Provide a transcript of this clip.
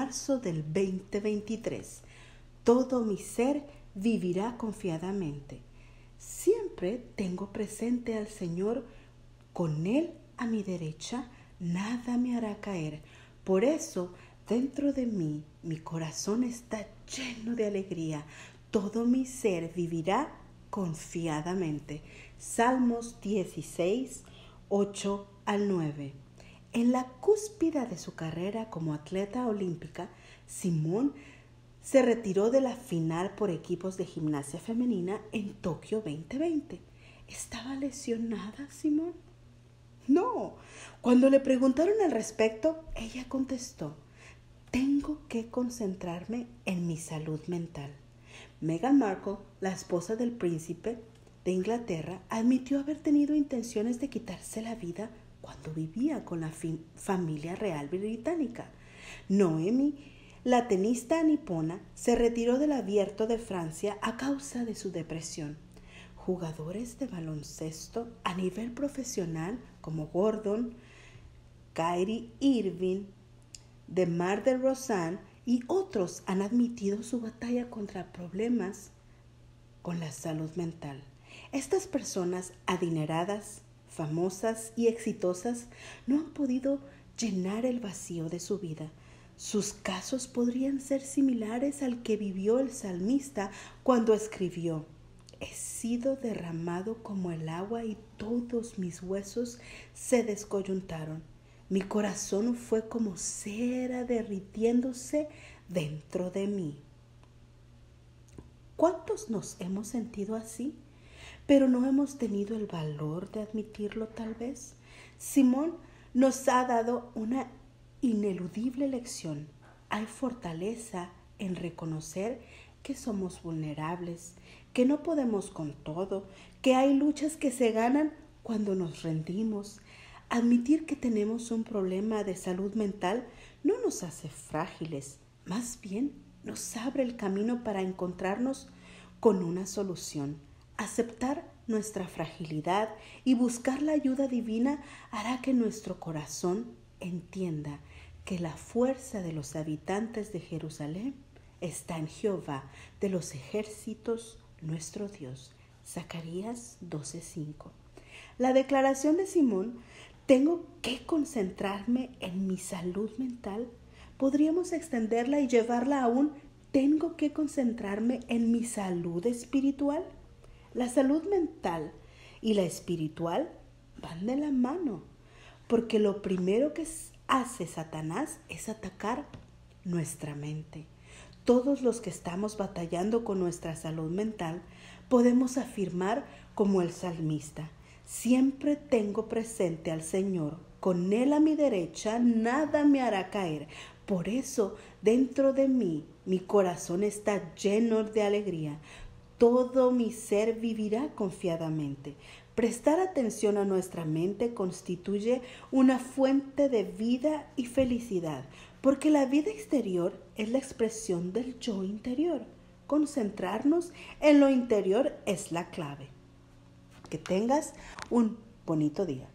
marzo del 2023. Todo mi ser vivirá confiadamente. Siempre tengo presente al Señor, con Él a mi derecha, nada me hará caer. Por eso, dentro de mí, mi corazón está lleno de alegría. Todo mi ser vivirá confiadamente. Salmos 16, 8 al 9. En la cúspida de su carrera como atleta olímpica, Simón se retiró de la final por equipos de gimnasia femenina en Tokio 2020. ¿Estaba lesionada, Simón? No. Cuando le preguntaron al respecto, ella contestó, tengo que concentrarme en mi salud mental. Meghan Markle, la esposa del príncipe de Inglaterra, admitió haber tenido intenciones de quitarse la vida cuando vivía con la familia real británica. Noemi, la tenista nipona, se retiró del abierto de Francia a causa de su depresión. Jugadores de baloncesto a nivel profesional como Gordon, Kyrie Irving, DeMar DeRozan y otros han admitido su batalla contra problemas con la salud mental. Estas personas adineradas, famosas y exitosas no han podido llenar el vacío de su vida. Sus casos podrían ser similares al que vivió el salmista cuando escribió, He sido derramado como el agua y todos mis huesos se descoyuntaron. Mi corazón fue como cera derritiéndose dentro de mí. ¿Cuántos nos hemos sentido así? Pero no hemos tenido el valor de admitirlo tal vez. Simón nos ha dado una ineludible lección. Hay fortaleza en reconocer que somos vulnerables, que no podemos con todo, que hay luchas que se ganan cuando nos rendimos. Admitir que tenemos un problema de salud mental no nos hace frágiles, más bien nos abre el camino para encontrarnos con una solución. Aceptar nuestra fragilidad y buscar la ayuda divina hará que nuestro corazón entienda que la fuerza de los habitantes de Jerusalén está en Jehová de los ejércitos, nuestro Dios. Zacarías 12:5. La declaración de Simón, tengo que concentrarme en mi salud mental, podríamos extenderla y llevarla aún, tengo que concentrarme en mi salud espiritual. La salud mental y la espiritual van de la mano, porque lo primero que hace Satanás es atacar nuestra mente. Todos los que estamos batallando con nuestra salud mental podemos afirmar como el salmista, siempre tengo presente al Señor, con Él a mi derecha nada me hará caer. Por eso dentro de mí mi corazón está lleno de alegría, todo mi ser vivirá confiadamente. Prestar atención a nuestra mente constituye una fuente de vida y felicidad, porque la vida exterior es la expresión del yo interior. Concentrarnos en lo interior es la clave. Que tengas un bonito día.